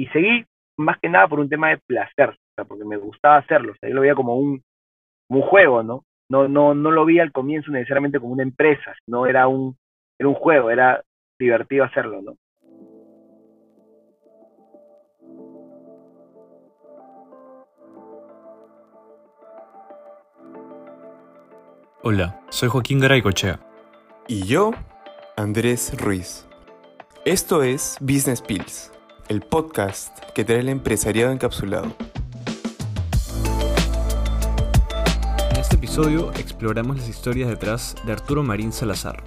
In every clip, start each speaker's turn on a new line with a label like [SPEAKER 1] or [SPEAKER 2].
[SPEAKER 1] y seguí más que nada por un tema de placer, o sea, porque me gustaba hacerlo, o sea, yo lo veía como un, un juego, ¿no? No, no, no lo vi al comienzo necesariamente como una empresa, no era un, era un juego, era divertido hacerlo, ¿no?
[SPEAKER 2] Hola, soy Joaquín Garaycochea.
[SPEAKER 3] Y yo, Andrés Ruiz. Esto es Business Pills, el podcast que trae el empresariado encapsulado.
[SPEAKER 2] En este episodio exploramos las historias detrás de Arturo Marín Salazar,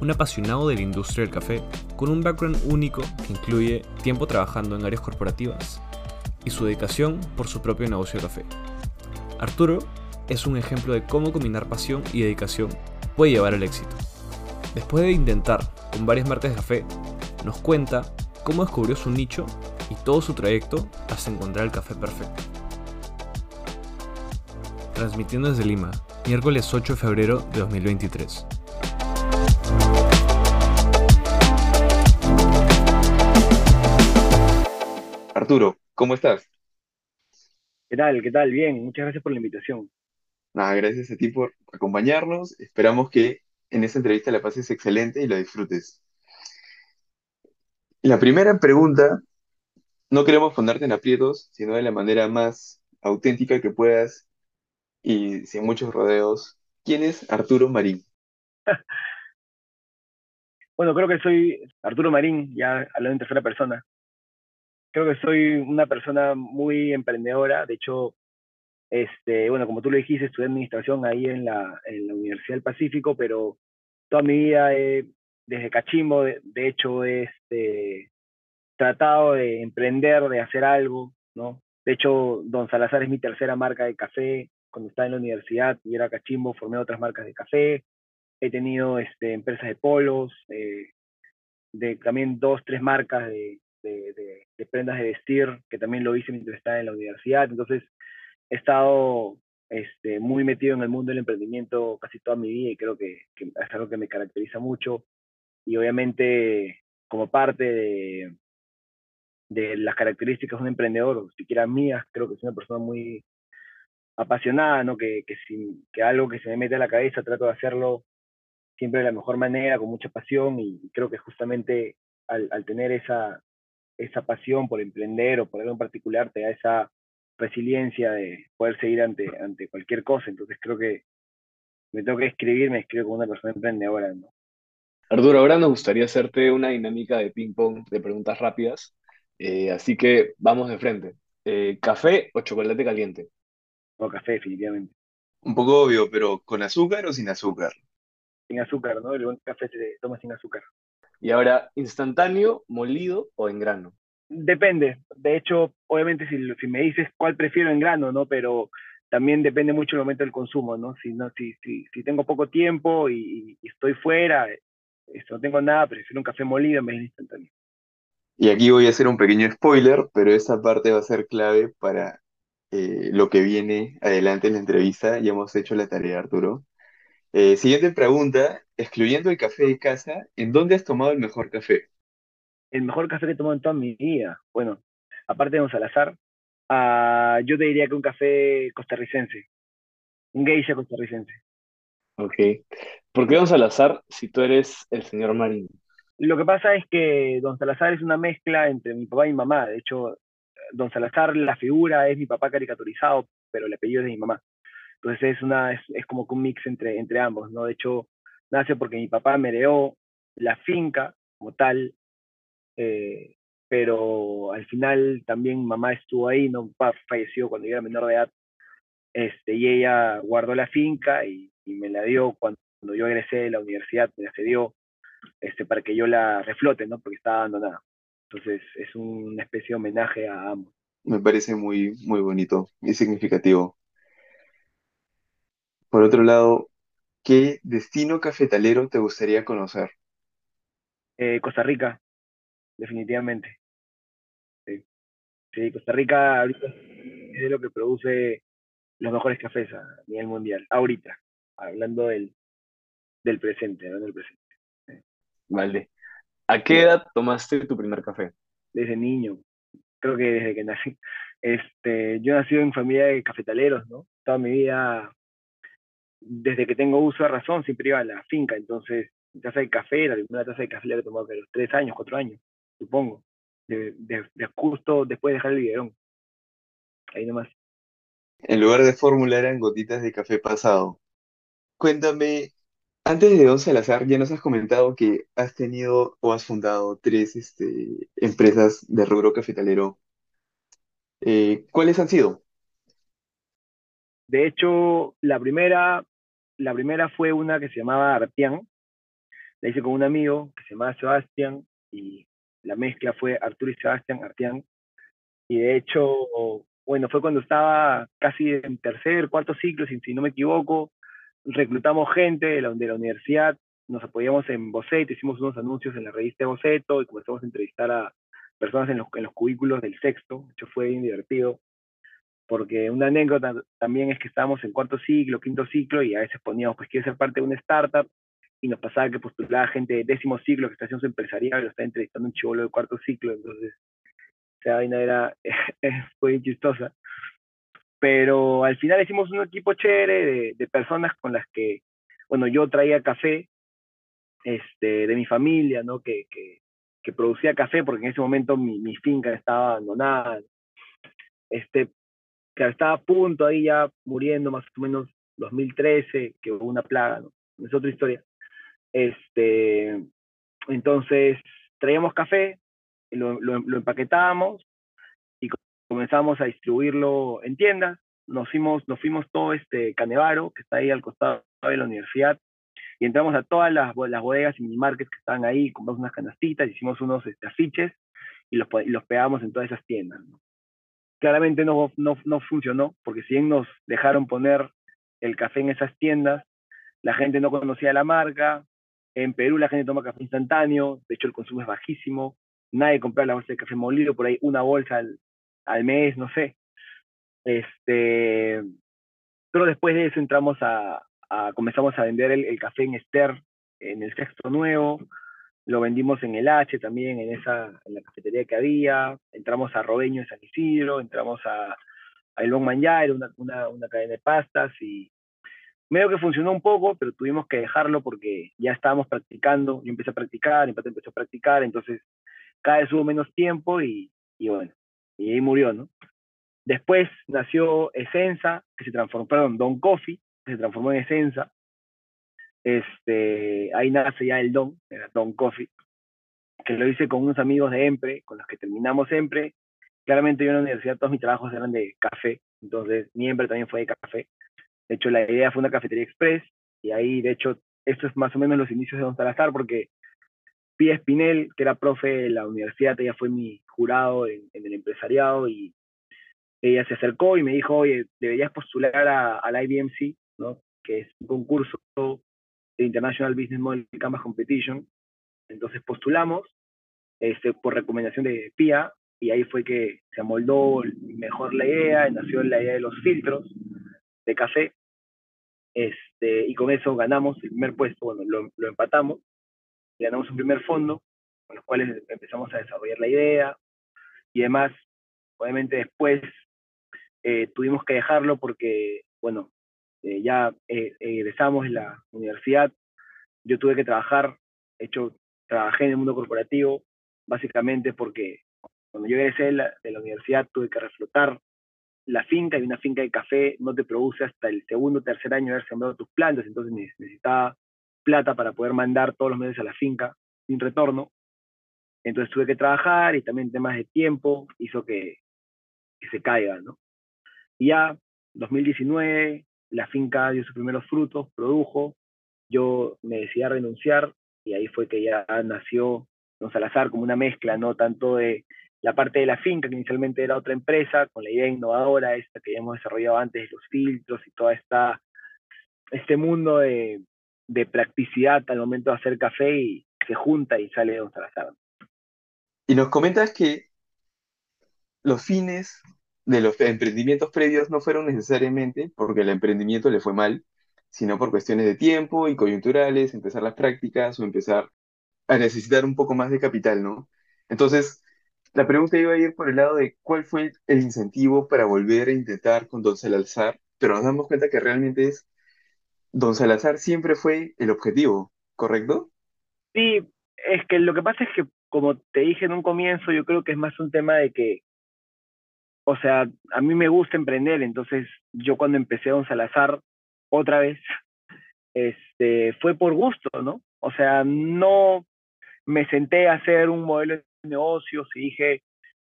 [SPEAKER 2] un apasionado de la industria del café con un background único que incluye tiempo trabajando en áreas corporativas y su dedicación por su propio negocio de café. Arturo es un ejemplo de cómo combinar pasión y dedicación puede llevar al éxito. Después de intentar con varias marcas de café, nos cuenta cómo descubrió su nicho y todo su trayecto hasta encontrar el café perfecto. Transmitiendo desde Lima, miércoles 8 de febrero de 2023.
[SPEAKER 4] Arturo, ¿cómo estás?
[SPEAKER 1] ¿Qué tal? ¿Qué tal? Bien, muchas gracias por la invitación.
[SPEAKER 4] Nada, gracias a ti por acompañarnos. Esperamos que en esta entrevista la pases excelente y la disfrutes. La primera pregunta, no queremos ponerte en aprietos, sino de la manera más auténtica que puedas y sin muchos rodeos. ¿Quién es Arturo Marín?
[SPEAKER 1] Bueno, creo que soy Arturo Marín, ya hablando en tercera persona. Creo que soy una persona muy emprendedora. De hecho, este, bueno, como tú lo dijiste, estudié administración ahí en la, en la Universidad del Pacífico, pero toda mi vida, he, desde cachimbo, de, hecho, he este, tratado de emprender, de hacer algo, ¿no? De hecho, Don Salazar es mi tercera marca de café. Cuando estaba en la universidad y era cachimbo, formé otras marcas de café. He tenido este, empresas de polos, eh, de también dos, tres marcas de, de, de, prendas de vestir, que también lo hice mientras estaba en la universidad. Entonces, he estado este, muy metido en el mundo del emprendimiento casi toda mi vida y creo que, es algo que me caracteriza mucho. Y obviamente, como parte de, las características de un emprendedor, siquiera mías, creo que soy una persona muy apasionada, ¿no? Que, que algo que se me mete a la cabeza trato de hacerlo siempre de la mejor manera, con mucha pasión, y creo que justamente al, al tener esa, esa pasión por emprender o por algo en particular te da esa resiliencia de poder seguir ante, ante cualquier cosa. Entonces creo que me tengo que escribir, me escribo como una persona emprendedora. ¿no?
[SPEAKER 4] Arturo, ahora nos gustaría hacerte una dinámica de ping-pong de preguntas rápidas. Eh, así que vamos de frente. Eh, ¿Café o chocolate caliente?
[SPEAKER 1] O café, definitivamente.
[SPEAKER 4] Un poco obvio, pero ¿con azúcar o sin azúcar?
[SPEAKER 1] Sin azúcar, ¿no? El buen café se toma sin azúcar.
[SPEAKER 4] Y ahora, ¿instantáneo, molido o en grano?
[SPEAKER 1] Depende. De hecho, obviamente, si, si me dices cuál prefiero en grano, ¿no? Pero también depende mucho el momento del consumo, ¿no? Si, no, si, si, si tengo poco tiempo y, estoy fuera, no tengo nada, prefiero un café molido en vez de instantáneo.
[SPEAKER 4] Y aquí voy a hacer un pequeño spoiler, pero esta parte va a ser clave para eh, lo que viene adelante en la entrevista. Ya hemos hecho la tarea, Arturo. Eh, siguiente pregunta, excluyendo el café de casa, ¿en dónde has tomado el mejor café?
[SPEAKER 1] el mejor café que he tomado en toda mi vida. Bueno, aparte de un Salazar, uh, yo te diría que un café costarricense, un geisha costarricense.
[SPEAKER 4] Ok. ¿Por qué Don Salazar si tú eres el señor Marín?
[SPEAKER 1] Lo que pasa es que Don Salazar es una mezcla entre mi papá y mi mamá. De hecho, Don Salazar, la figura es mi papá caricaturizado, pero el apellido es de mi mamá. Entonces es, una, es, es como que un mix entre, entre ambos, ¿no? De hecho, nace porque mi papá me heredó la finca como tal eh, pero al final también mamá estuvo ahí, no falleció cuando yo era menor de edad, este, y ella guardó la finca y, me la dio cuando, yo egresé de la universidad, me la cedió este, para que yo la reflote, ¿no? porque estaba abandonada. Entonces es una especie de homenaje a ambos.
[SPEAKER 4] Me parece muy, muy bonito y significativo. Por otro lado, ¿qué destino cafetalero te gustaría conocer?
[SPEAKER 1] Eh, Costa Rica definitivamente. Sí. Costa Rica ahorita es de lo que produce los mejores cafés a nivel mundial, ahorita, hablando del, del presente, hablando del presente.
[SPEAKER 4] Vale. ¿A qué edad tomaste tu primer café?
[SPEAKER 1] Desde niño. creo que desde que nací. Este, yo he nacido en familia de cafetaleros, ¿no? Toda mi vida, desde que tengo uso de razón, siempre iba a la finca, entonces, taza de café, la primera taza de café la he tomado a los tres años, cuatro años, supongo, de, de, de justo después de dejar el biberón. Ahí nomás.
[SPEAKER 4] En lugar de fórmula eran gotitas de café pasado. Cuéntame, antes de Don Salazar, ya nos has comentado que has tenido o has fundado tres este, empresas de rubro cafetalero. Eh, ¿cuáles han sido?
[SPEAKER 1] De hecho, la primera, la primera fue una que se llamaba Artián. La hice con un amigo que se llamaba Sebastián y la mezcla fue Arturo y Sebastián Artián. Y de hecho, bueno, fue cuando estaba casi en tercer, cuarto ciclo, si, si no me equivoco. Reclutamos gente de la, de la universidad, nos apoyamos en Boceto, hicimos unos anuncios en la revista Boceto y comenzamos a entrevistar a personas en los, en los cubículos del sexto. De fue bien divertido porque una anécdota también es que estábamos en cuarto ciclo, quinto ciclo, y a veces poníamos, pues quiero ser parte de una startup, y nos pasaba que postulaba gente de décimo ciclo que está haciendo su empresarial, y lo está entrevistando un chivolo de cuarto ciclo, entonces esa vaina era, fue chistosa. Pero al final hicimos un equipo chévere de, de, personas con las que, bueno, yo traía café este, de mi familia, ¿no? Que, que, que producía café, porque en ese momento mi, mi finca estaba abandonada. Este, que estaba a punto ahí ya muriendo más o menos 2013, que hubo una plaga, ¿no? Es otra historia. Este, entonces, traíamos café, lo, lo, lo empaquetábamos comenzamos a distribuirlo en tiendas. Nos fuimos, nos fuimos todo este Canevaro, que está ahí al costado de la universidad, y entramos a todas las, las bodegas y mini markets que estaban ahí, compramos unas canastitas, hicimos unos este, afiches y los, y los pegamos en todas esas tiendas. ¿no? claramente no, no, no funcionó, porque si bien nos dejaron poner el café en esas tiendas, la gente no conocía la marca, en Perú la gente toma café instantáneo, de hecho el consumo es bajísimo, nadie compra la bolsa de café molido, por ahí una bolsa al, al mes, no sé. Este, pero después de eso entramos a, comenzamos a vender el, café en Ester, en el sexto nuevo, lo vendimos en el H también, en esa, en la cafetería que había, entramos a Robeño en San Isidro, entramos a, a El una, una, cadena de pastas, y medio que funcionó un poco, pero tuvimos que dejarlo porque ya estábamos practicando, yo empecé a practicar, Empate empezó a practicar, entonces cada vez hubo menos tiempo y, y bueno, y ahí murió, ¿no? Después nació Esenza, que se transformó, perdón, Don Coffee, que se transformó en Esenza, este, ahí nace ya el Don, era Don Coffee, que lo hice con unos amigos de EMPRE, con los que terminamos EMPRE. Claramente yo en la universidad todos mis trabajos eran de café, entonces mi EMPRE también fue de café. De hecho, la idea fue una cafetería express, y ahí, de hecho, esto es más o menos los inicios de Don Salazar, porque Pia Espinel, que era profe de la universidad, ella fue mi jurado en, el empresariado, y ella se acercó y me dijo, oye, deberías postular a, al IBMC, ¿no? que es un concurso de International Business Model Canvas Competition. Entonces postulamos este, por recomendación de PIA y ahí fue que se amoldó mejor la idea, nació la idea de los filtros de café este, y con eso ganamos el primer puesto, bueno, lo, empatamos, ganamos un primer fondo con los cuales empezamos a desarrollar la idea y además, obviamente después eh, tuvimos que dejarlo porque, bueno, eh, ya eh, egresamos en la universidad, yo tuve que trabajar, de hecho, trabajé en el mundo corporativo, básicamente porque cuando yo egresé de la, de la universidad tuve que reflotar la finca y una finca de café no te produce hasta el segundo o tercer año de haber sembrado tus plantas, entonces necesitaba plata para poder mandar todos los meses a la finca sin retorno. Entonces tuve que trabajar y también temas de tiempo hizo que, que se caiga, ¿no? Y ya, 2019, la finca dio sus primeros frutos, produjo, yo me decidí a renunciar y ahí fue que ya nació Don Salazar como una mezcla, no tanto de la parte de la finca, que inicialmente era otra empresa, con la idea innovadora, esta que ya hemos desarrollado antes, los filtros y toda esta, este mundo de, de practicidad al momento de hacer café y se junta y sale Don Salazar.
[SPEAKER 4] Y nos comentas que los fines de los emprendimientos previos no fueron necesariamente porque el emprendimiento le fue mal, sino por cuestiones de tiempo y coyunturales, empezar las prácticas o empezar a necesitar un poco más de capital, ¿no? Entonces, La pregunta iba a ir por el lado de cuál fue el incentivo para volver a intentar con Don Salazar, pero nos damos cuenta que realmente es Don Salazar siempre fue el objetivo, ¿correcto?
[SPEAKER 1] Sí, es que lo que pasa es que, como te dije en un comienzo, yo creo que es más un tema de que, o sea, a mí me gusta emprender, entonces yo cuando empecé Don Salazar, otra vez, este, fue por gusto, ¿no? O sea, no me senté a hacer un modelo de negocios y dije,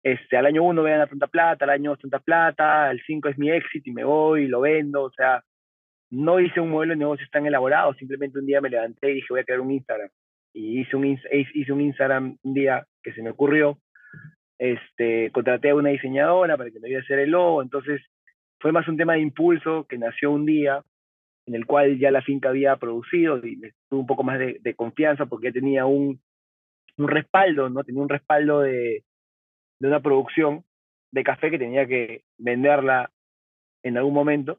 [SPEAKER 1] este, al año uno voy a ganar tanta plata, al año dos tanta plata, al cinco es mi éxito y me voy y lo vendo, o sea, no hice un modelo de negocios tan elaborado, simplemente un día me levanté y dije voy a crear un Instagram. Y hice un, hice un Instagram un día que se me ocurrió, este, contraté a una diseñadora para que me ayude a hacer el logo, entonces fue más un tema de impulso que nació un día en el cual ya la finca había producido y tuve un poco más de, confianza porque tenía un, un respaldo, ¿no? Tenía un respaldo de, de una producción de café que tenía que venderla en algún momento.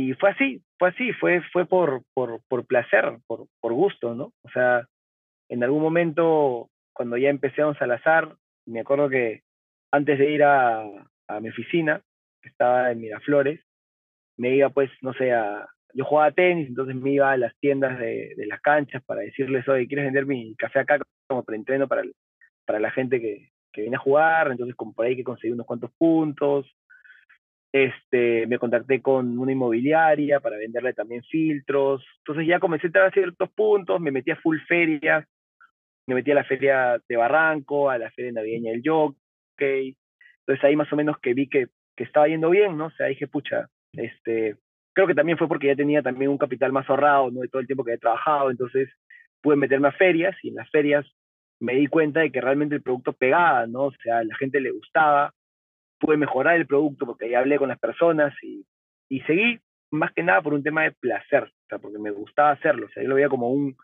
[SPEAKER 1] Y fue así, fue así, fue, fue por, por, por placer, por, por gusto, ¿no? O sea, en algún momento, cuando ya empecé a Salazar, me acuerdo que antes de ir a, a mi oficina, que estaba en Miraflores, me iba pues, no sé, a, yo jugaba tenis, entonces me iba a las tiendas de, de las canchas para decirles, oye, ¿quieres vender mi café acá como preentreno para, para la gente que, que viene a jugar? Entonces, como por ahí que conseguí unos cuantos puntos. Este, me contacté con una inmobiliaria para venderle también filtros. Entonces ya comencé a entrar ciertos puntos, me metí a full ferias, me metí a la feria de Barranco, a la feria navideña del Jockey. Entonces ahí más o menos que vi que, que estaba yendo bien, ¿no? O sea, dije, pucha, este, creo que también fue porque ya tenía también un capital más ahorrado, ¿no? De todo el tiempo que había trabajado, entonces pude meterme a ferias y en las ferias me di cuenta de que realmente el producto pegaba, ¿no? O sea, a la gente le gustaba, pude mejorar el producto porque ya hablé con las personas y, y seguí más que nada por un tema de placer, o sea, porque me gustaba hacerlo, o sea, yo lo veía como un,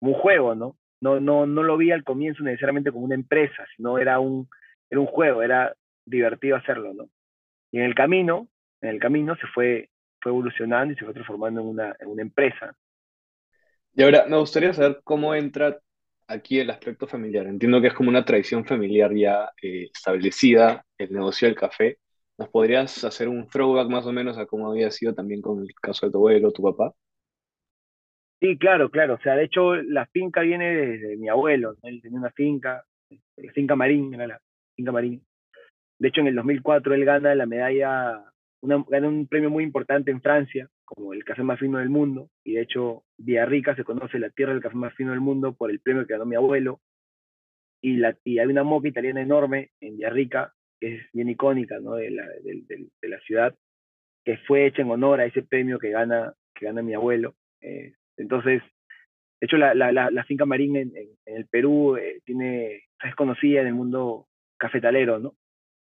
[SPEAKER 1] un juego, ¿no? No, no, no lo vi al comienzo necesariamente como una empresa, sino era un, era un juego, era divertido hacerlo, ¿no? Y en el camino, en el camino se fue fue evolucionando y se fue transformando en una, en una empresa.
[SPEAKER 2] Y ahora, me gustaría saber cómo entra aquí el aspecto familiar. Entiendo que es como una tradición familiar ya eh, establecida, el negocio del café. ¿Nos podrías hacer un throwback más o menos a cómo había sido también con el caso de tu abuelo, tu papá?
[SPEAKER 1] Sí, claro, claro. O sea, de hecho, la finca viene desde mi abuelo. Él tenía una finca, la este, finca Marín, finca Marín. De hecho, en el 2004 él gana la medalla una, ganó un premio muy importante en Francia, como el café más fino del mundo, y de hecho Villarrica se conoce la tierra del café más fino del mundo por el premio que ganó mi abuelo, y, la, y hay una moca italiana enorme en Villarrica, que es bien icónica ¿no? de, la, de, de, de, la ciudad, que fue hecha en honor a ese premio que gana, que gana mi abuelo. Eh, entonces, de hecho, la, la, la, finca Marín en, en, en el Perú eh, tiene, es conocida en el mundo cafetalero, ¿no?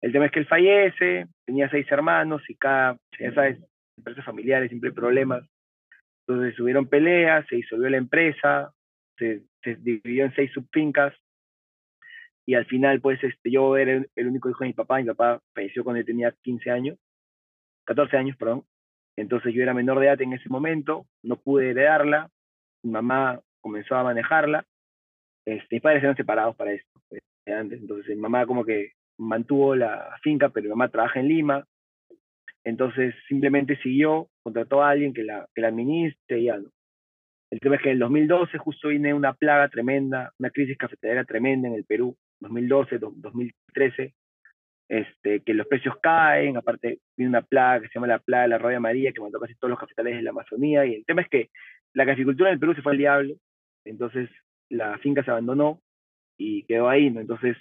[SPEAKER 1] El tema es que él fallece, tenía seis hermanos y cada, ya sabes, empresas familiares siempre problemas. Entonces hubieron peleas, se disolvió la empresa, se, se dividió en seis subfincas y al final pues este, yo era el único hijo de mi papá, mi papá falleció cuando yo tenía 15 años, 14 años, perdón. Entonces yo era menor de edad en ese momento, no pude heredarla, mi mamá comenzó a manejarla, este, mis padres eran separados para esto, pues, antes, entonces mi mamá como que mantuvo la finca, pero mi mamá trabaja en Lima, entonces simplemente siguió, contrató a alguien que la, que la administre y no. El tema es que en el 2012 justo viene una plaga tremenda, una crisis cafetalera tremenda en el Perú, 2012, 2013, este, que los precios caen, aparte viene una plaga que se llama la plaga de la Rabia María, que mató casi todos los cafetales de la Amazonía, y el tema es que la caficultura en el Perú se fue al diablo, entonces la finca se abandonó y quedó ahí. Entonces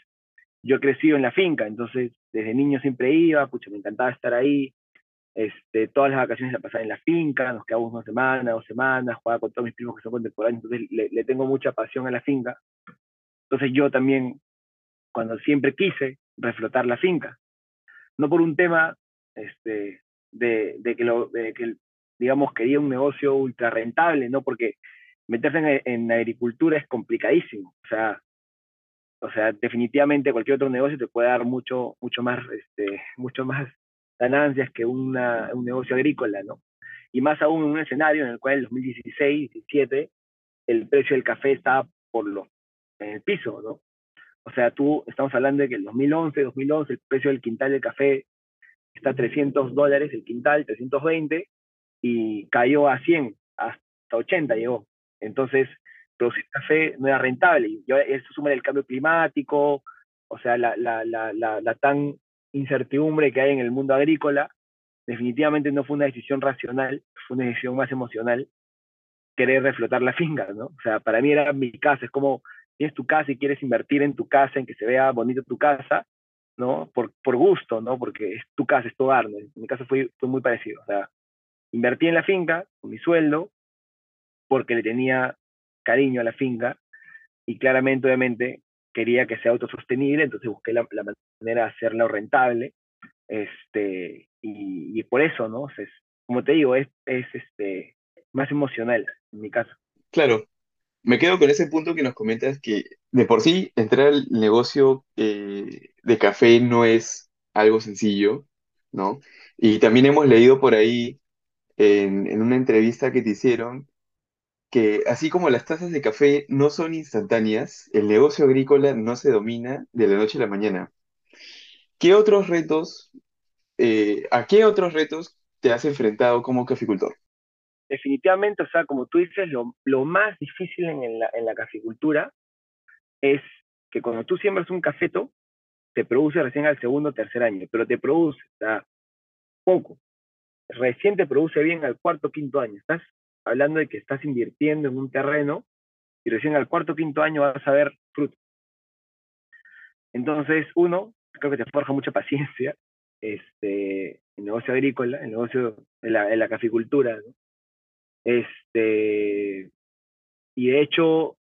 [SPEAKER 1] yo he crecido en la finca, entonces desde niño siempre iba, pucha, me encantaba estar ahí, este, todas las vacaciones la pasaba en la finca, nos quedamos una semana, dos semanas, jugaba con todos mis primos que son contemporáneos, entonces le, le tengo mucha pasión a la finca. Entonces yo también, cuando siempre quise reflotar la finca, no por un tema este, de, de, que lo, de que, digamos, quería un negocio ultra rentable, ¿no? Porque meterse en, en agricultura es complicadísimo, o sea, o sea, definitivamente cualquier otro negocio te puede dar mucho, mucho más, este, mucho más ganancias que una, un negocio agrícola, ¿no? Y más aún en un escenario en el cual en el 2016, 17, el precio del café estaba por lo, en el piso, ¿no? O sea, tú, estamos hablando de que el 2011, 2011, el precio del quintal de café está a 300 dólares el quintal, 320, y cayó a 100, hasta 80 llegó. Entonces, producir café no era rentable. Y eso suma el cambio climático, o sea, la, la, la, la, tan incertidumbre que hay en el mundo agrícola, definitivamente no fue una decisión racional, fue una decisión más emocional querer reflotar la finca, ¿no? O sea, para mí era mi casa, es como tienes tu casa y quieres invertir en tu casa, en que se vea bonito tu casa, ¿no? Por, por gusto, ¿no? Porque es tu casa, es tu hogar, ¿no? En mi caso fue, fue muy parecido, o sea, invertí en la finca con mi sueldo porque le tenía cariño a la finca y claramente, obviamente, quería que sea autosostenible, entonces busqué la, manera de hacerlo rentable, este, y, por eso, ¿no? Como te digo, es, es este, más emocional en mi caso.
[SPEAKER 4] Claro, me quedo con ese punto que nos comentas que de por sí entrar al negocio eh, de café no es algo sencillo, ¿no? Y también hemos leído por ahí en una entrevista que te hicieron que así como las tazas de café no son instantáneas, el negocio agrícola no se domina de la noche a la mañana. ¿Qué otros retos, eh, a qué otros retos te has enfrentado como caficultor?
[SPEAKER 1] Definitivamente, o sea, como tú dices, lo, lo más difícil en la, en la caficultura es que cuando tú siembras un cafeto, te produce recién al segundo o tercer año, pero te produce, poco. Recién te produce bien al cuarto o quinto año. Estás hablando de que estás invirtiendo en un terreno y recién al cuarto o quinto año vas a ver fruto. Entonces, uno, creo que te forja mucha paciencia, este, el negocio agrícola, el negocio de la, la caficultura, Este, y de hecho,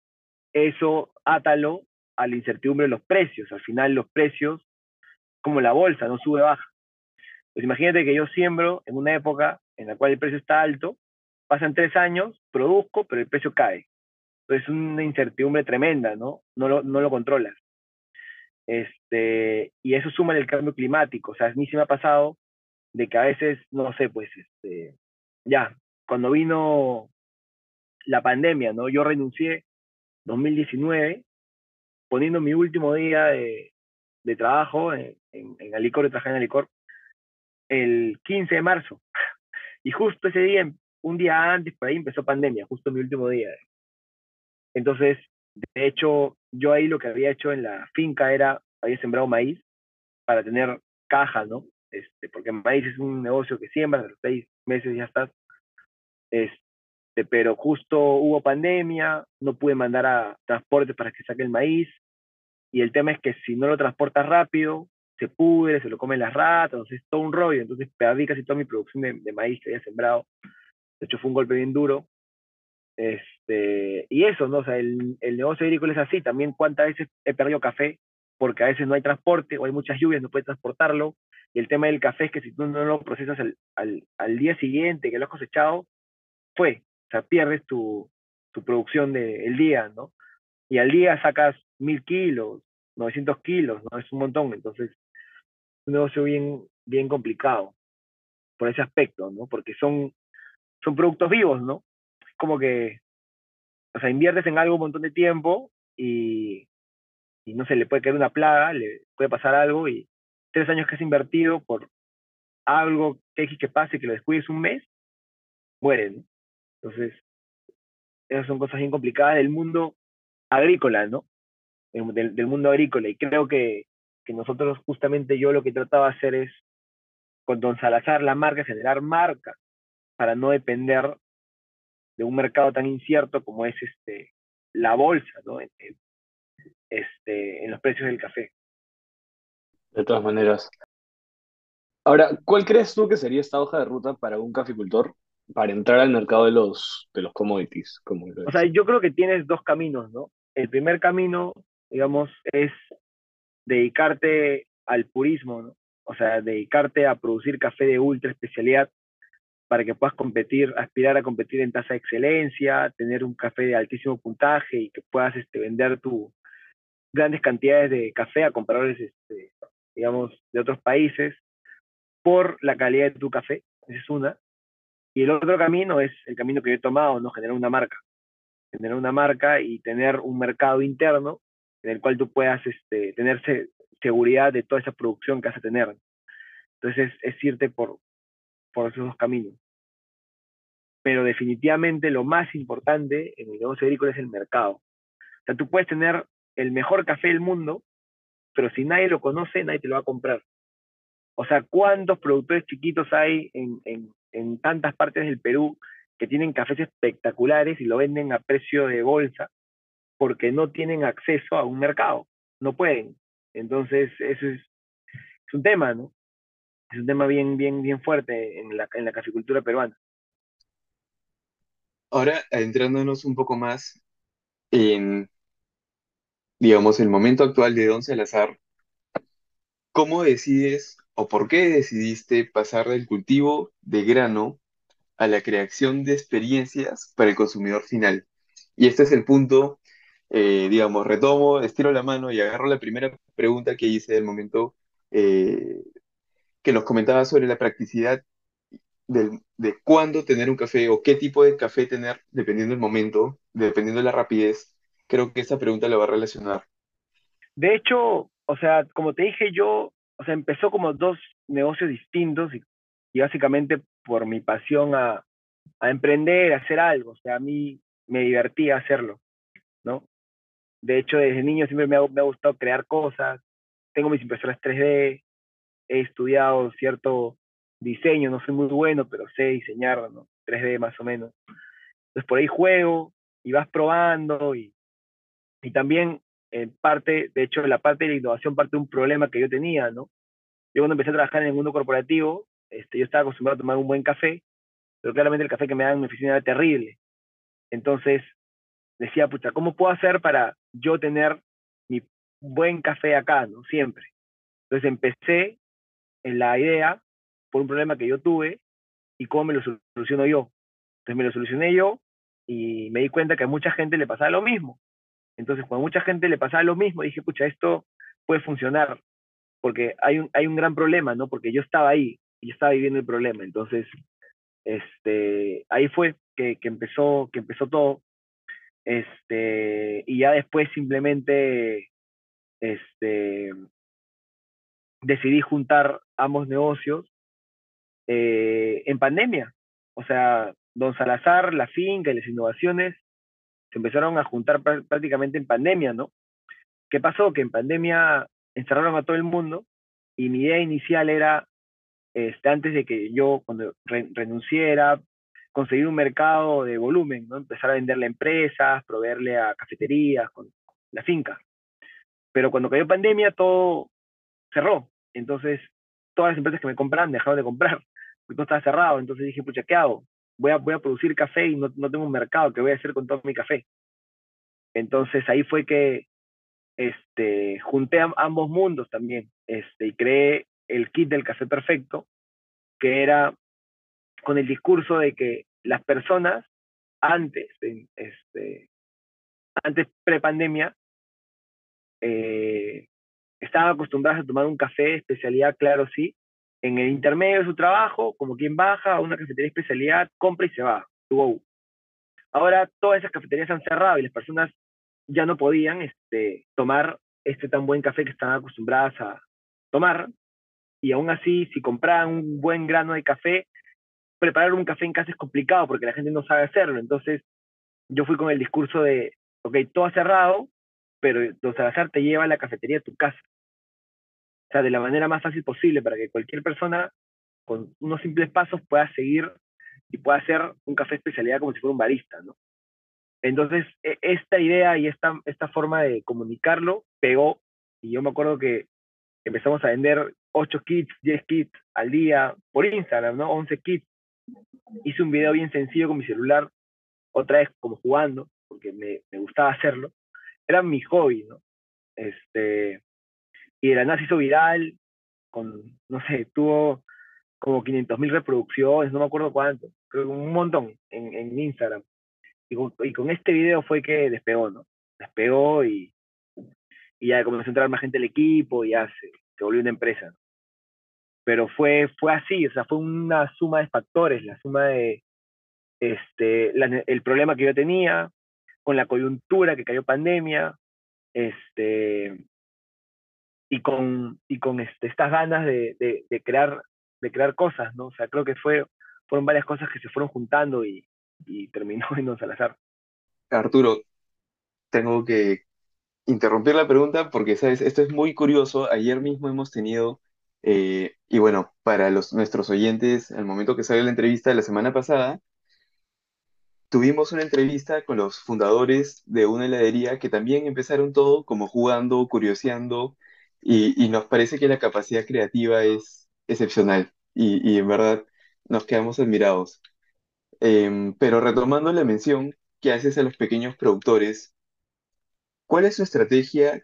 [SPEAKER 1] eso átalo a la incertidumbre de los precios. Al final, los precios, como la bolsa, no sube, baja. Pues imagínate que yo siembro en una época en la cual el precio está alto pasan tres años, produzco, pero el precio cae. Entonces es una incertidumbre tremenda, ¿no? No lo, no lo controlas. Este, y eso suma el cambio climático. O sea, a mí se me ha pasado de que a veces, no sé, pues, este, ya, cuando vino la pandemia, ¿no? Yo renuncié 2019, poniendo mi último día de, trabajo en, en, en Alicor, de trabajar en Alicor, el 15 de marzo. Y justo ese día un día antes, por ahí empezó pandemia, justo mi último día. Entonces, de hecho, yo ahí lo que había hecho en la finca era, había sembrado maíz para tener caja, ¿no? Este, porque maíz es un negocio que siembra, a los seis meses ya estás. Este, pero justo hubo pandemia, no pude mandar a transporte para que saque el maíz. Y el tema es que si no lo transportas rápido, se pudre, se lo comen las ratas, entonces es todo un rollo. Entonces perdí casi toda mi producción de, de maíz que había sembrado. De hecho, fue un golpe bien duro. Este, y eso, ¿no? O sea, el, el negocio agrícola es así. También cuántas veces he perdido café porque a veces no hay transporte o hay muchas lluvias, no puedes transportarlo. Y el tema del café es que si tú no lo procesas al, al, al día siguiente que lo has cosechado, fue. O sea, pierdes tu, tu producción del día, ¿no? Y al día sacas mil kilos, 900 kilos, ¿no? Es un montón. Entonces, es un negocio bien, bien complicado por ese aspecto, ¿no? Porque son son productos vivos, ¿no? Como que, o sea, inviertes en algo un montón de tiempo y, y no sé, le puede caer una plaga, le puede pasar algo y tres años que has invertido por algo que que pase, que lo descuides un mes, mueren. Entonces, esas son cosas bien complicadas del mundo agrícola, ¿no? Del, del mundo agrícola. Y creo que, que nosotros, justamente yo lo que trataba de hacer es, con Don Salazar, la marca, generar marca para no depender de un mercado tan incierto como es este, la bolsa, ¿no? Este, en los precios del café.
[SPEAKER 2] De todas maneras. Ahora, ¿cuál crees tú que sería esta hoja de ruta para un caficultor para entrar al mercado de los, de los commodities? Como
[SPEAKER 1] o sea, yo creo que tienes dos caminos, ¿no? El primer camino, digamos, es dedicarte al purismo, ¿no? O sea, dedicarte a producir café de ultra especialidad para que puedas competir, aspirar a competir en tasa de excelencia, tener un café de altísimo puntaje y que puedas este, vender tu grandes cantidades de café a compradores, este, digamos, de otros países por la calidad de tu café. Esa es una. Y el otro camino es el camino que yo he tomado, ¿no? Generar una marca. Generar una marca y tener un mercado interno en el cual tú puedas este, tener seguridad de toda esa producción que vas a tener. Entonces es, irte por, por esos dos caminos. Pero definitivamente lo más importante en el negocio agrícola es el mercado. O sea, tú puedes tener el mejor café del mundo, pero si nadie lo conoce, nadie te lo va a comprar. O sea, ¿cuántos productores chiquitos hay en, en, en tantas partes del Perú que tienen cafés espectaculares y lo venden a precio de bolsa porque no tienen acceso a un mercado? No pueden. Entonces, eso es, es un tema, ¿no? Es un tema bien, bien, bien fuerte en la, en la caficultura peruana.
[SPEAKER 4] Ahora, adentrándonos un poco más en, digamos, el momento actual de Don Salazar, ¿cómo decides o por qué decidiste pasar del cultivo de grano a la creación de experiencias para el consumidor final? Y este es el punto, eh, digamos, retomo, estiro la mano y agarro la primera pregunta que hice del momento eh, que nos comentaba sobre la practicidad de cuándo tener un café o qué tipo de café tener dependiendo del momento, dependiendo de la rapidez, creo que esa pregunta lo va a relacionar.
[SPEAKER 1] De hecho, o sea, como te dije yo, o sea, empezó como dos negocios distintos y, básicamente por mi pasión a, a, emprender, a hacer algo, o sea, a mí me divertía hacerlo, ¿no? De hecho, desde niño siempre me ha, me ha gustado crear cosas, tengo mis impresoras 3D, he estudiado cierto diseño, no soy muy bueno, pero sé diseñar, ¿no? 3D más o menos. Entonces por ahí juego y vas probando y, y también en parte, de hecho, la parte de la innovación parte de un problema que yo tenía, ¿no? Yo cuando empecé a trabajar en el mundo corporativo, este, yo estaba acostumbrado a tomar un buen café, pero claramente el café que me daban en mi oficina era terrible. Entonces decía, pucha, ¿cómo puedo hacer para yo tener mi buen café acá, ¿no? Siempre. Entonces empecé en la idea por un problema que yo tuve y cómo me lo soluciono yo. Entonces me lo solucioné yo y me di cuenta que a mucha gente le pasaba lo mismo. Entonces, cuando a mucha gente le pasaba lo mismo, dije, pucha, esto puede funcionar, porque hay un, hay un gran problema, ¿no? Porque yo estaba ahí y estaba viviendo el problema. Entonces, este, ahí fue que, que, empezó, que empezó todo. Este, y ya después simplemente este, decidí juntar ambos negocios eh, en pandemia. O sea, Don Salazar, la finca y las innovaciones se empezaron a juntar prácticamente en pandemia, ¿no? ¿Qué pasó? Que en pandemia encerraron a todo el mundo y mi idea inicial era, este, antes de que yo, cuando renunciera, conseguir un mercado de volumen, ¿no? Empezar a venderle a empresas, proveerle a cafeterías, con la finca. Pero cuando cayó pandemia, todo cerró. Entonces, todas las empresas que me compraban dejaron de comprar todo estaba cerrado, entonces dije, pucha, ¿qué hago? Voy a, voy a producir café y no, no tengo un mercado, ¿qué voy a hacer con todo mi café? Entonces ahí fue que este, junté ambos mundos también este, y creé el kit del café perfecto, que era con el discurso de que las personas antes, este, antes pre-pandemia, eh, estaban acostumbradas a tomar un café especialidad, claro, sí, en el intermedio de su trabajo, como quien baja a una cafetería especialidad, compra y se va. Ahora todas esas cafeterías han cerrado y las personas ya no podían este, tomar este tan buen café que estaban acostumbradas a tomar. Y aún así, si compraban un buen grano de café, preparar un café en casa es complicado porque la gente no sabe hacerlo. Entonces, yo fui con el discurso de, ok, todo ha cerrado, pero Don Salazar te lleva a la cafetería a tu casa o sea, de la manera más fácil posible para que cualquier persona con unos simples pasos pueda seguir y pueda hacer un café especialidad como si fuera un barista, ¿no? Entonces, e, esta idea y esta, esta forma de comunicarlo pegó, y yo me acuerdo que empezamos a vender 8 kits, 10 kits al día por Instagram, ¿no? 11 kits. Hice un video bien sencillo con mi celular, otra vez como jugando, porque me, me gustaba hacerlo. Era mi hobby, ¿no? Este, y de la nada se hizo viral, con, no sé, tuvo como 500 mil reproducciones, no me acuerdo cuánto, creo un montón en, en Instagram. Y con, este video fue que despegó, ¿no? Despegó y, y ya comenzó a entrar más gente al equipo y ya se, volvió una empresa. Pero fue, fue así, o sea, fue una suma de factores, la suma de este, el problema que yo tenía, con la coyuntura que cayó pandemia, este, y con, y con este, estas ganas de, de, crear, de crear cosas, ¿no? O sea, creo que fue, fueron varias cosas que se fueron juntando y, y terminó en Don Salazar.
[SPEAKER 4] Arturo, tengo que interrumpir la pregunta porque, sabes, esto es muy curioso. Ayer mismo hemos tenido, eh, y bueno, para los, nuestros oyentes, al momento que salió la entrevista de la semana pasada, tuvimos una entrevista con los fundadores de una heladería que también empezaron todo como jugando, curioseando, y, y nos parece que la capacidad creativa es excepcional, y, y en verdad nos quedamos admirados. Em, pero retomando la mención que haces a los pequeños productores, ¿cuál es su estrategia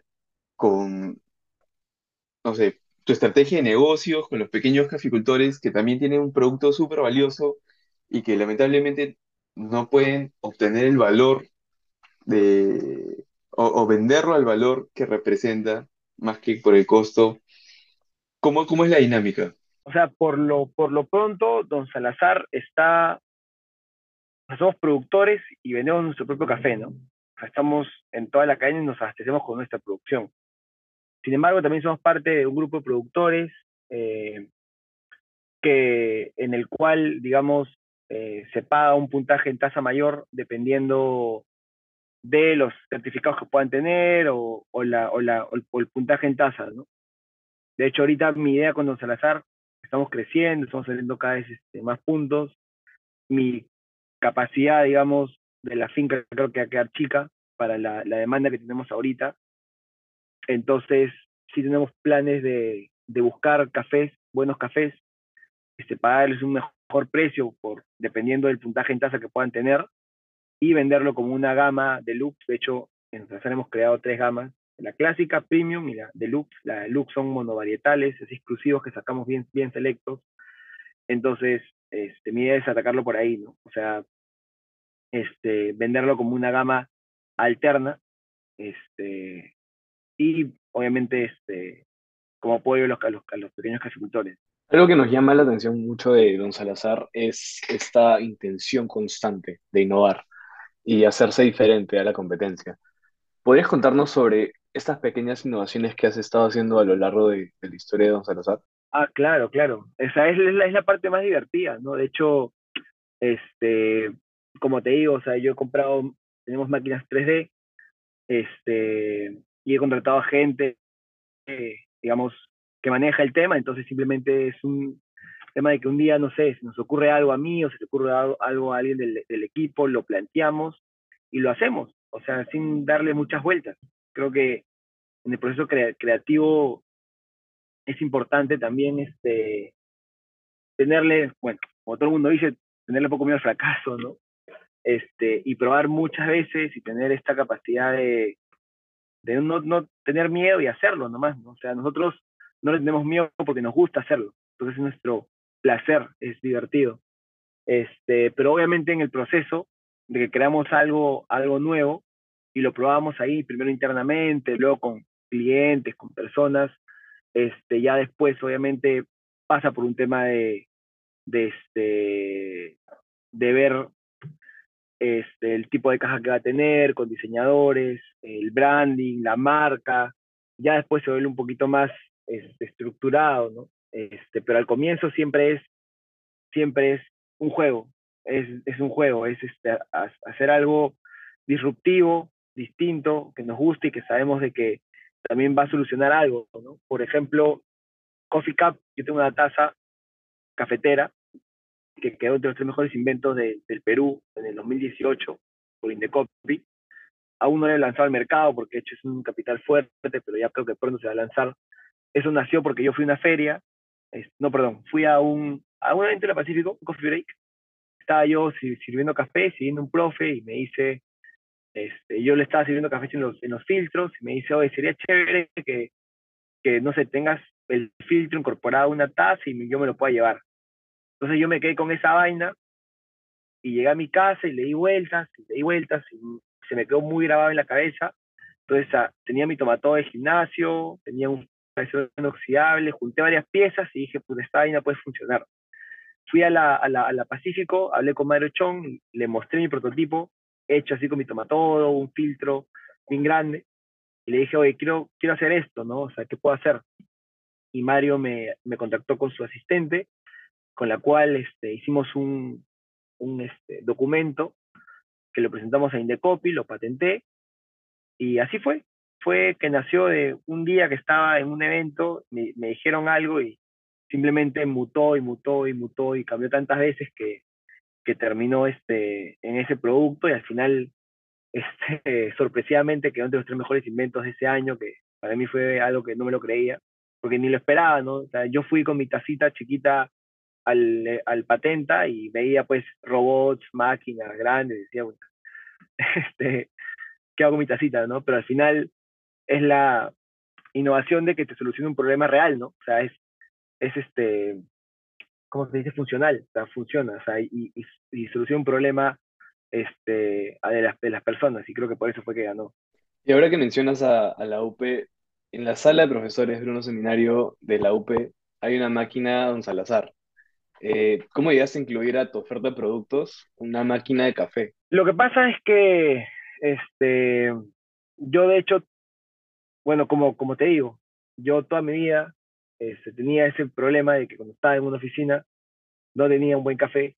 [SPEAKER 4] con, no sé, tu estrategia de negocios con los pequeños caficultores que también tienen un producto súper valioso y que lamentablemente no pueden obtener el valor de, o, o venderlo al valor que representa más que por el costo? ¿Cómo, cómo es la dinámica?
[SPEAKER 1] O sea, por lo, por lo pronto, don Salazar está somos productores y vendemos nuestro propio café, ¿no? O sea, estamos en toda la cadena y nos abastecemos con nuestra producción. Sin embargo, también somos parte de un grupo de productores eh, que, en el cual, digamos, eh, se paga un puntaje en tasa mayor dependiendo de los certificados que puedan tener o, o, la, o, la, o el puntaje en tasa, ¿no? De hecho, ahorita mi idea con Don Salazar, estamos creciendo, estamos saliendo cada vez este, más puntos. Mi capacidad, digamos, de la finca creo que va a quedar chica para la, la demanda que tenemos ahorita. Entonces, sí tenemos planes de, de buscar cafés, buenos cafés, este, pagarles un mejor precio por, dependiendo del puntaje en tasa que puedan tener y venderlo como una gama deluxe. De hecho, en Salazar hemos creado tres gamas. La clásica, premium y la deluxe. La deluxe son monovarietales, es exclusivos que sacamos bien, bien selectos. Entonces, este, mi idea es atacarlo por ahí, ¿no? O sea, este, venderlo como una gama alterna, este, y obviamente este, como apoyo a los, a los, a los pequeños caficultores.
[SPEAKER 2] Algo que nos llama la atención mucho de Don Salazar es esta intención constante de innovar y hacerse diferente a la competencia. ¿Podrías contarnos sobre estas pequeñas innovaciones que has estado haciendo a lo largo de, de la historia de Don Salazar?
[SPEAKER 1] Ah, claro, claro. Esa es la, es la parte más divertida, ¿no? De hecho, este, como te digo, o sea, yo he comprado, tenemos máquinas 3D, este, y he contratado a gente, eh, digamos, que maneja el tema, entonces simplemente es un tema de que un día, no sé, si nos ocurre algo a mí o se te ocurre algo, a alguien del, del equipo, lo planteamos y lo hacemos, o sea, sin darle muchas vueltas. Creo que en el proceso creativo es importante también este, tenerle, bueno, como todo el mundo dice, tenerle poco miedo al fracaso, ¿no? Este, y probar muchas veces y tener esta capacidad de, de no, no tener miedo y hacerlo nomás, ¿no? O sea, nosotros no le tenemos miedo porque nos gusta hacerlo, entonces es nuestro placer, es divertido. Este, pero obviamente en el proceso de que creamos algo, algo nuevo y lo probamos ahí, primero internamente, luego con clientes, con personas, este, ya después, obviamente, pasa por un tema de, de, este, de ver este, el tipo de caja que va a tener, con diseñadores, el branding, la marca. Ya después se vuelve un poquito más este, estructurado, ¿no? Este, pero al comienzo siempre es, siempre es un juego, es, es un juego, es este, hacer algo disruptivo, distinto, que nos guste y que sabemos de que también va a solucionar algo, ¿no? Por ejemplo, Coffee Cup, yo tengo una taza cafetera que quedó entre los tres mejores inventos de, del Perú en el 2018 por Indecopi. Aún no le he lanzado al mercado porque de hecho es un capital fuerte, pero ya creo que pronto se va a lanzar. Eso nació porque yo fui a una feria, no, perdón, fui a un, a un evento en la Pacífico, un coffee break. Estaba yo sirviendo café, siguiendo un profe y me dice, este, yo le estaba sirviendo café en los, en los filtros y me dice, oye, sería chévere que, que, no sé, tengas el filtro incorporado a una taza y yo me lo pueda llevar. Entonces yo me quedé con esa vaina y llegué a mi casa y le di vueltas, y le di vueltas y se me quedó muy grabado en la cabeza. Entonces ah, tenía mi tomato de gimnasio, tenía un inoxidable, junté varias piezas y dije, pues esta vaina puede funcionar. Fui a la, a la, a la Pacífico, hablé con Mario Chong, le mostré mi prototipo hecho así con mi tomatodo, un filtro bien grande. y le dije, oye, quiero, quiero hacer esto, ¿no? O sea, ¿qué puedo hacer? Y Mario me, me contactó con su asistente, con la cual este, hicimos un, un este, documento que lo presentamos a Indecopy, lo patenté, y así fue. Fue que nació de un día que estaba en un evento, me, me dijeron algo y simplemente mutó y mutó y mutó y cambió tantas veces que, que terminó este, en ese producto y al final, este, sorpresivamente, quedó entre los tres mejores inventos de ese año, que para mí fue algo que no me lo creía, porque ni lo esperaba, ¿no? O sea, yo fui con mi tacita chiquita al, eh, al patenta y veía pues robots, máquinas grandes, decía, bueno, este, ¿qué hago con mi tacita, no? Pero al final es la innovación de que te solucione un problema real, ¿no? O sea, es, es este, ¿cómo se dice? Funcional, o sea, funciona, o sea, y, y, soluciona un problema este, de, las, de las personas, y creo que por eso fue que ganó.
[SPEAKER 2] Y ahora que mencionas a, a la UP, en la sala de profesores Bruno Seminario de la UP hay una máquina Don Salazar. Eh, ¿Cómo llegaste a incluir a tu oferta de productos una máquina de café?
[SPEAKER 1] Lo que pasa es que este, yo de hecho, bueno, como, como te digo, yo toda mi vida este, tenía ese problema de que cuando estaba en una oficina no tenía un buen café.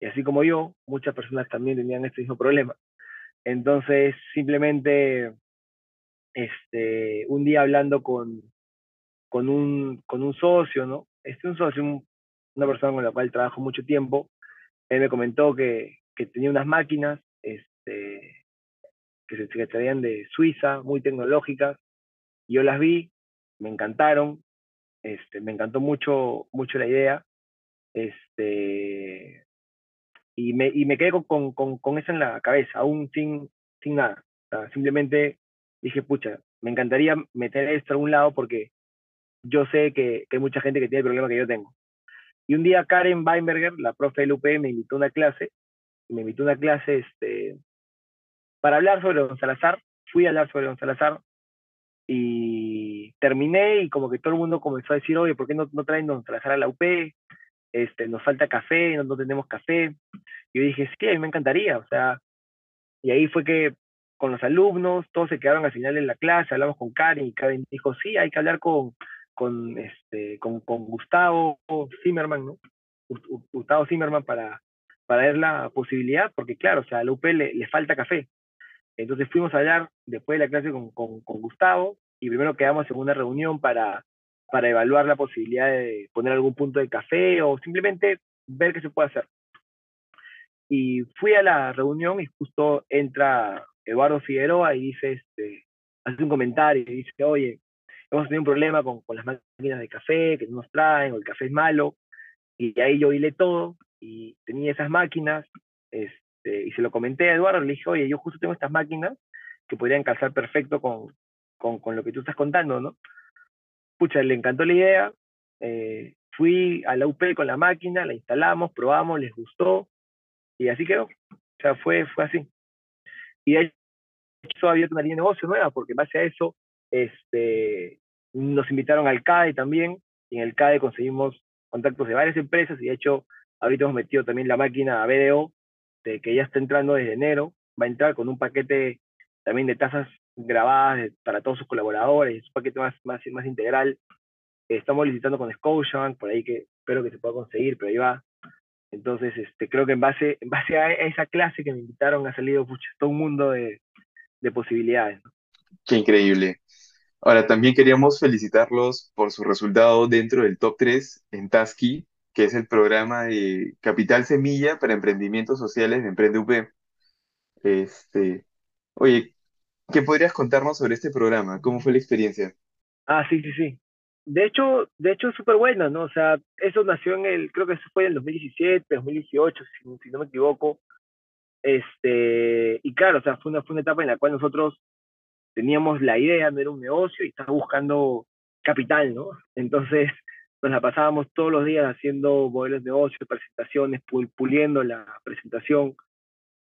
[SPEAKER 1] Y así como yo, muchas personas también tenían este mismo problema. Entonces, simplemente, este, un día hablando con, con, un, con un socio, ¿no? Este un socio, una persona con la cual trabajo mucho tiempo, él me comentó que, que tenía unas máquinas este, que se, traían de Suiza, muy tecnológicas. Yo las vi, me encantaron, este, me encantó mucho, mucho la idea. Este, y, me, y me quedé con, con, con, eso en la cabeza, aún sin, sin nada. simplemente dije, pucha, me encantaría meter esto a algún lado porque yo sé que, que, hay mucha gente que tiene el problema que yo tengo. Y un día Karen Weinberger, la profe del UP, me invitó a una clase, me invitó una clase este, para hablar sobre Don Salazar. Fui a hablar sobre Don Salazar y terminé y como que todo el mundo comenzó a decir, oye, ¿por qué no, no traen Don Salazar a la UP? Este, nos falta café, no, no tenemos café. Y yo dije, sí, a mí me encantaría, o sea, y ahí fue que con los alumnos, todos se quedaron al final en la clase, hablamos con Karen y Karen dijo, sí, hay que hablar con, con, este, con, con Gustavo Zimmerman, ¿no? Gustavo Zimmerman para, para ver la posibilidad, porque claro, o sea, a la UP le, le falta café. Entonces fuimos a hablar después de la clase con, con, con, Gustavo y primero quedamos en una reunión para, para evaluar la posibilidad de poner algún punto de café o simplemente ver qué se puede hacer. Y fui a la reunión y justo entra Eduardo Figueroa y dice, este, hace un comentario y dice, oye, hemos tenido un problema con, con las máquinas de café que no nos traen o el café es malo. Y ahí yo hilé todo y tenía esas máquinas, este, este, y se lo comenté a Eduardo, le dije, oye, yo justo tengo estas máquinas que podrían calzar perfecto con, con, con lo que tú estás contando, ¿no? Pucha, le encantó la idea, eh, fui a la UP con la máquina, la instalamos, probamos, les gustó, y así quedó. O sea, fue, fue así. Y de hecho había una línea de negocio nueva, porque en base a eso este, nos invitaron al CADE también, y en el CADE conseguimos contactos de varias empresas, y de hecho ahorita hemos metido también la máquina a BDO este, que ya está entrando desde enero, va a entrar con un paquete también de tasas grabadas para todos sus colaboradores, es un paquete más, más, más integral. Estamos licitando con Scotiabank, por ahí que espero que se pueda conseguir, pero ahí va. Entonces, este, creo que en base, en base a esa clase que me invitaron ha salido todo un mundo de, de posibilidades.
[SPEAKER 4] Qué increíble. Ahora, también queríamos felicitarlos por su resultado dentro del top 3 en Tasky que es el programa de Capital Semilla para Emprendimientos Sociales de Emprende UP. Este, oye, ¿qué podrías contarnos sobre este programa? ¿Cómo fue la experiencia?
[SPEAKER 1] Ah, sí, sí, sí. De hecho, de hecho es súper buena, ¿no? O sea, eso nació en el, creo que eso fue en el 2017, 2018, si, si no me equivoco. Este, y claro, o sea, fue una, fue una etapa en la cual nosotros teníamos la idea, de era un negocio y estaba buscando capital, ¿no? Entonces, nos la pasábamos todos los días haciendo modelos de negocio, presentaciones, puliendo la presentación.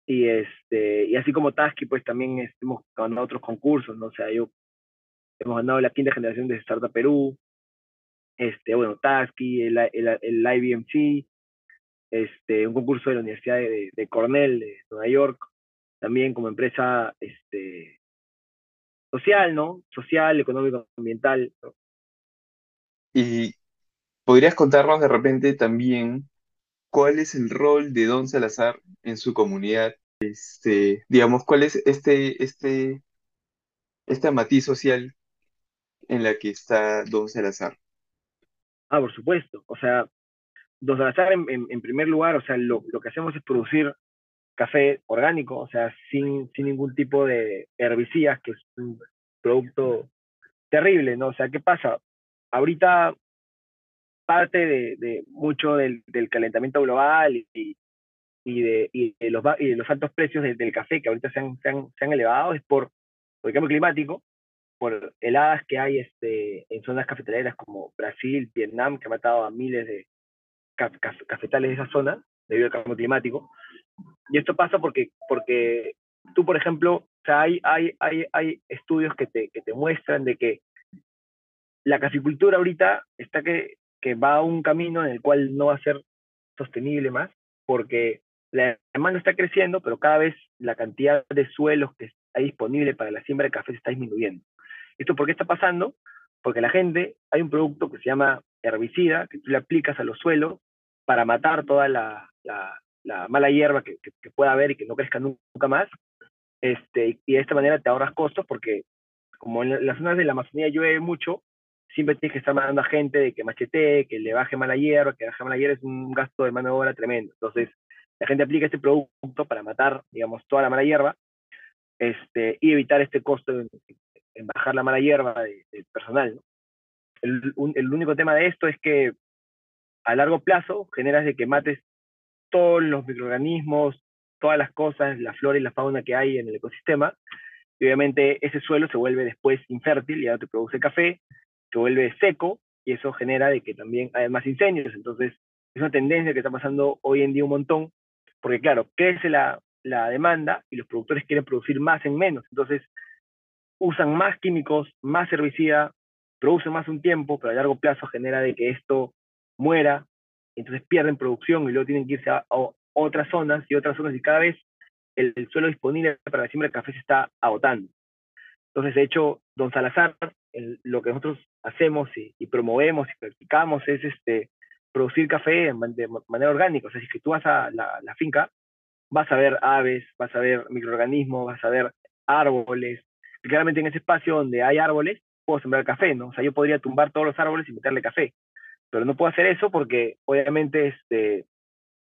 [SPEAKER 1] Y, este, y así como Tasky, pues también hemos ganado otros concursos, ¿no? Sea, yo hemos ganado la quinta generación de Startup Perú, este, bueno, Tasky, el, el, el IBMC, este, un concurso de la Universidad de, de, Cornell de Nueva York, también como empresa este, social, ¿no? Social, económico, ambiental.
[SPEAKER 4] Y podrías contarnos de repente también cuál es el rol de Don Salazar en su comunidad. Este, digamos, cuál es este, este, esta matiz social en la que está Don Salazar.
[SPEAKER 1] Ah, por supuesto. O sea, Don Salazar, en, en, primer lugar, o sea, lo, lo, que hacemos es producir café orgánico, o sea, sin, sin ningún tipo de herbicidas, que es un producto terrible, ¿no? O sea, ¿qué pasa? Ahorita parte de, mucho del, calentamiento global y, de, los, altos precios del, café que ahorita se han, elevado es por, por el cambio climático, por heladas que hay este, en zonas cafetaleras como Brasil, Vietnam, que ha matado a miles de cafetales de esa zona debido al cambio climático. Y esto pasa porque, porque tú, por ejemplo, o sea, hay, hay, hay, hay estudios que te, que te muestran de que la caficultura ahorita está que, que va a un camino en el cual no va a ser sostenible más, porque la demanda está creciendo, pero cada vez la cantidad de suelos que hay disponible para la siembra de café está disminuyendo. ¿Esto por qué está pasando? Porque la gente, hay un producto que se llama herbicida, que tú le aplicas a los suelos para matar toda la, la, la mala hierba que, que, que, pueda haber y que no crezca nunca más. Este, y de esta manera te ahorras costos porque como en las zonas de la Amazonía llueve mucho, siempre tienes que estar mandando a gente de que machete, que le baje mala hierba, que baje mala hierba es un gasto de mano de obra tremendo. Entonces, la gente aplica este producto para matar, digamos, toda la mala hierba este, y evitar este costo en, en bajar la mala hierba del de personal. el, único tema de esto es que a largo plazo generas de que mates todos los microorganismos, todas las cosas, la flora y la fauna que hay en el ecosistema, y obviamente ese suelo se vuelve después infértil, ya no te produce café, se vuelve seco, y eso genera de que también hay más incendios. Entonces, es una tendencia que está pasando hoy en día un montón, porque claro, crece la, la demanda y los productores quieren producir más en menos. Entonces, usan más químicos, más herbicida, producen más un tiempo, pero a largo plazo genera de que esto muera, entonces pierden producción y luego tienen que irse a, a otras zonas y otras zonas y cada vez el, el, suelo disponible para la siembra de café se está agotando. Entonces, de hecho, don Salazar, lo que nosotros hacemos y, y, promovemos y practicamos es este, producir café de manera orgánica. O sea, si que tú vas a la, la finca, vas a ver aves, vas a ver microorganismos, vas a ver árboles, claramente en ese espacio donde hay árboles, puedo sembrar café, ¿no? O sea, yo podría tumbar todos los árboles y meterle café, pero no puedo hacer eso porque obviamente este,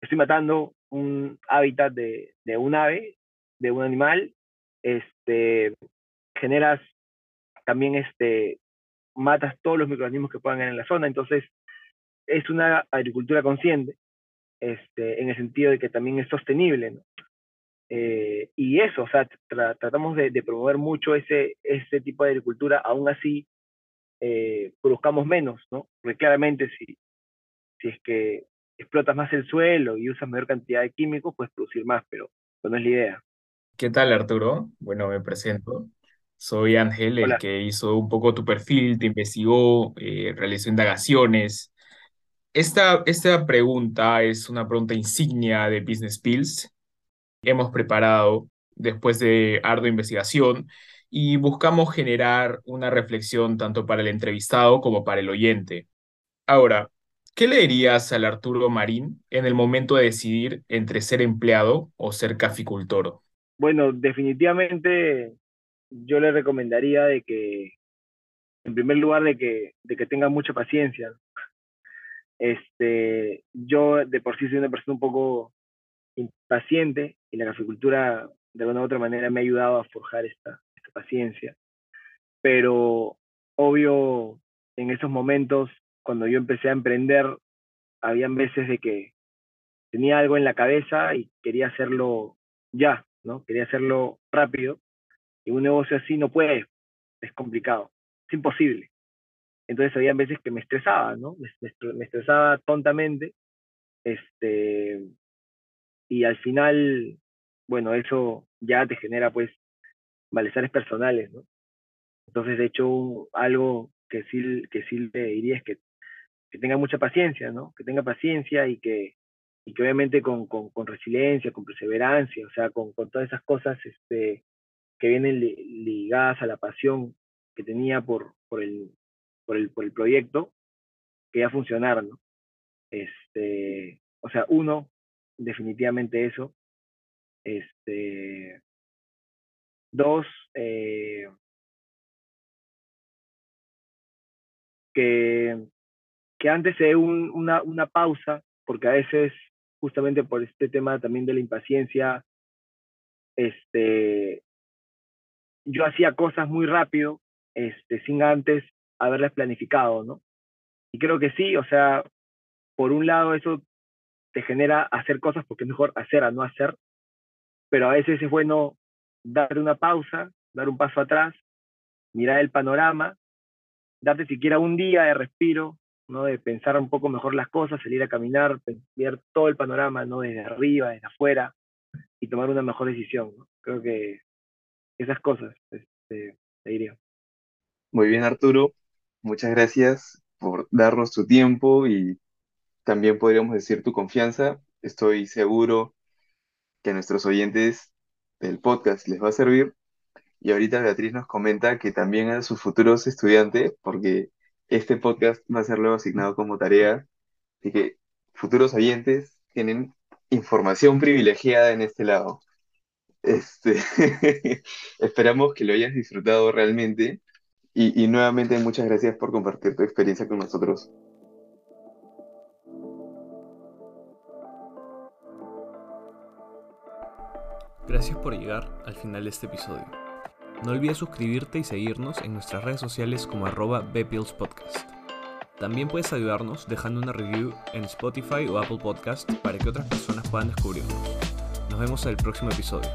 [SPEAKER 1] estoy matando un hábitat de, de un ave, de un animal, este, generas también, este, matas todos los microorganismos que puedan haber en la zona, entonces es una agricultura consciente, este, en el sentido de que también es sostenible, ¿no? Eh, y eso, o sea, tra tratamos de, promover mucho ese, ese tipo de agricultura, aún así eh, produzcamos menos, ¿no? Porque claramente si, si es que explotas más el suelo y usas mayor cantidad de químicos, puedes producir más, pero no es la idea.
[SPEAKER 5] ¿Qué tal, Arturo? Bueno, me presento. Soy Ángel, el Hola. que hizo un poco tu perfil, te investigó, eh, realizó indagaciones. Esta, esta pregunta es una pregunta insignia de Business Pills hemos preparado después de ardua investigación y buscamos generar una reflexión tanto para el entrevistado como para el oyente. Ahora, ¿qué le dirías al Arturo Marín en el momento de decidir entre ser empleado o ser caficultor?
[SPEAKER 1] Bueno, definitivamente yo le recomendaría de que, en primer lugar, de que, de que tenga mucha paciencia. Este, yo de por sí soy una persona un poco impaciente y la caficultura de alguna u otra manera me ha ayudado a forjar esta, esta paciencia. Pero obvio, en esos momentos, cuando yo empecé a emprender, habían veces de que tenía algo en la cabeza y quería hacerlo ya, ¿no? Quería hacerlo rápido. Y un negocio así no puede, es complicado, es imposible. Entonces habían veces que me estresaba, ¿no? Me, me estresaba tontamente, este, y al final, bueno, eso ya te genera pues malestares personales, ¿no? Entonces, de hecho, algo que sí, que sí le diría es que, que tenga mucha paciencia, ¿no? Que tenga paciencia y que, y que obviamente con, con, con resiliencia, con perseverancia, o sea, con, con todas esas cosas, este, que vienen ligadas a la pasión que tenía por, el, proyecto, que ya funcionaron. Este, o sea, uno, definitivamente eso. Este, dos, eh, que, antes se dé un, una, una pausa, porque a veces, justamente por este tema también de la impaciencia, este, yo hacía cosas muy rápido, este, sin antes haberlas planificado, ¿no? Y creo que sí, o sea, por un lado eso te genera hacer cosas porque es mejor hacer a no hacer, pero a veces es bueno dar una pausa, dar un paso atrás, mirar el panorama, darte siquiera un día de respiro, ¿no? de pensar un poco mejor las cosas, salir a caminar, ver todo el panorama ¿no? desde arriba, desde afuera, y tomar una mejor decisión. Creo que esas cosas este, te diría.
[SPEAKER 4] Muy bien, Arturo. Muchas gracias por darnos tu tiempo y también podríamos decir tu confianza. Estoy seguro que a nuestros oyentes del podcast les va a servir. Y ahorita Beatriz nos comenta que también a sus futuros estudiantes, porque este podcast va a ser luego asignado como tarea, así que futuros oyentes tienen información privilegiada en este lado. Este, esperamos que lo hayas disfrutado realmente y, y nuevamente muchas gracias por compartir tu experiencia con nosotros.
[SPEAKER 2] Gracias por llegar al final de este episodio. No olvides suscribirte y seguirnos en nuestras redes sociales como arroba Podcast. También puedes ayudarnos dejando una review en Spotify o Apple Podcast para que otras personas puedan descubrirnos. Vemos en el próximo episodio.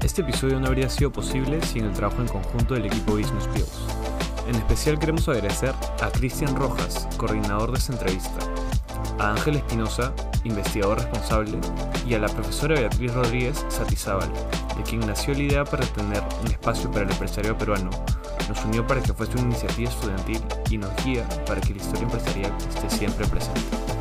[SPEAKER 2] Este episodio no habría sido posible sin el trabajo en conjunto del equipo Business Skills. En especial queremos agradecer a Cristian Rojas, coordinador de esta entrevista, a Ángel Espinosa, investigador responsable, y a la profesora Beatriz Rodríguez Satizábal, de quien nació la idea para tener un espacio para el empresario peruano, nos unió para que fuese una iniciativa estudiantil y nos guía para que la historia empresarial esté siempre presente.